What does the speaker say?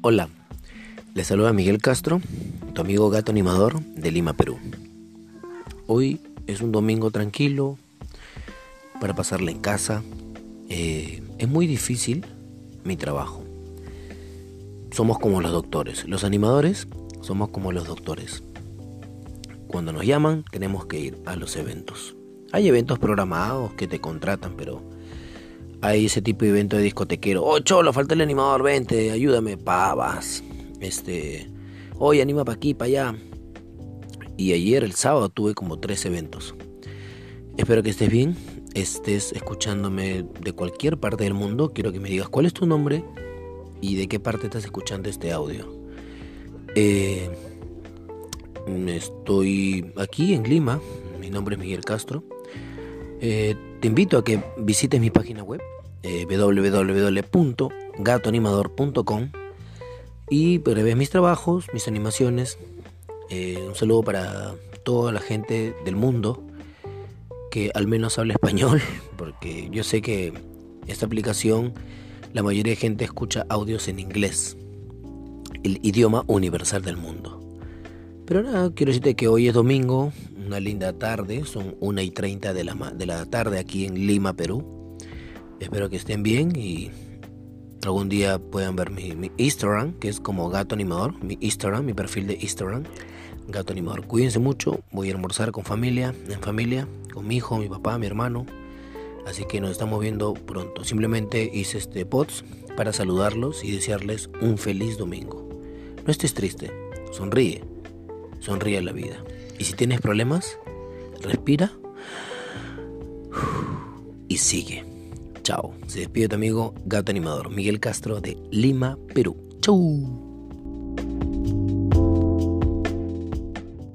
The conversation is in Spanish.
Hola, les saluda Miguel Castro, tu amigo gato animador de Lima, Perú. Hoy es un domingo tranquilo para pasarla en casa. Eh, es muy difícil mi trabajo. Somos como los doctores. Los animadores somos como los doctores. Cuando nos llaman tenemos que ir a los eventos. Hay eventos programados que te contratan, pero hay ese tipo de evento de discotequero. Oh, cholo, falta el animador, vente, ayúdame, pavas. Este, hoy anima para aquí, para allá. Y ayer, el sábado, tuve como tres eventos. Espero que estés bien, estés escuchándome de cualquier parte del mundo. Quiero que me digas cuál es tu nombre y de qué parte estás escuchando este audio. Eh, estoy aquí en Lima. Mi nombre es Miguel Castro. Eh, te invito a que visites mi página web eh, www.gatoanimador.com y ves mis trabajos, mis animaciones. Eh, un saludo para toda la gente del mundo que al menos habla español, porque yo sé que esta aplicación la mayoría de gente escucha audios en inglés, el idioma universal del mundo. Pero nada, quiero decirte que hoy es domingo, una linda tarde, son 1 y 30 de la, de la tarde aquí en Lima, Perú. Espero que estén bien y algún día puedan ver mi, mi, Instagram, que es como Gato Animador, mi Instagram, mi perfil de Instagram, Gato Animador. Cuídense mucho, voy a almorzar con familia, en familia, con mi hijo, mi papá, mi hermano. Así que nos estamos viendo pronto. Simplemente hice este post para saludarlos y desearles un feliz domingo. No estés triste, sonríe, sonríe a la vida. Y si tienes problemas, respira y sigue. Chao. Se despide tu amigo Gato Animador, Miguel Castro de Lima, Perú. Chau.